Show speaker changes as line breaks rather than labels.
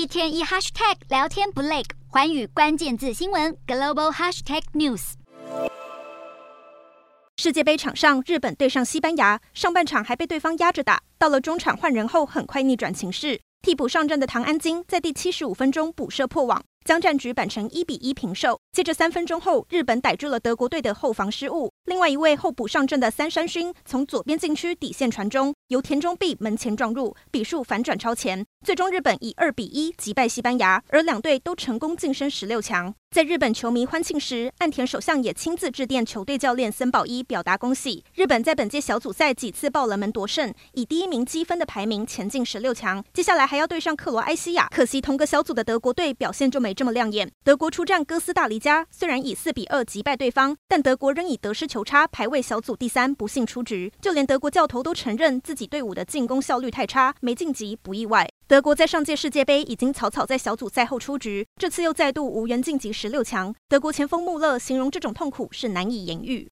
一天一 hashtag 聊天不累，环宇关键字新闻 global hashtag news。
世界杯场上，日本对上西班牙，上半场还被对方压着打，到了中场换人后，很快逆转情势，替补上阵的唐安京在第七十五分钟补射破网。将战局扳成一比一平手。接着三分钟后，日本逮住了德国队的后防失误。另外一位候补上阵的三山勋从左边禁区底线传中，由田中碧门前撞入，比数反转超前。最终日本以二比一击败西班牙，而两队都成功晋升十六强。在日本球迷欢庆时，岸田首相也亲自致电球队教练森保一，表达恭喜。日本在本届小组赛几次爆冷门夺胜，以第一名积分的排名前进十六强。接下来还要对上克罗埃西亚，可惜同个小组的德国队表现就没这么亮眼。德国出战哥斯大黎加，虽然以四比二击败对方，但德国仍以得失球差排位小组第三，不幸出局。就连德国教头都承认自己队伍的进攻效率太差，没晋级不意外。德国在上届世界杯已经草草在小组赛后出局，这次又再度无缘晋级十六强。德国前锋穆勒形容这种痛苦是难以言喻。